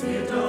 Spirit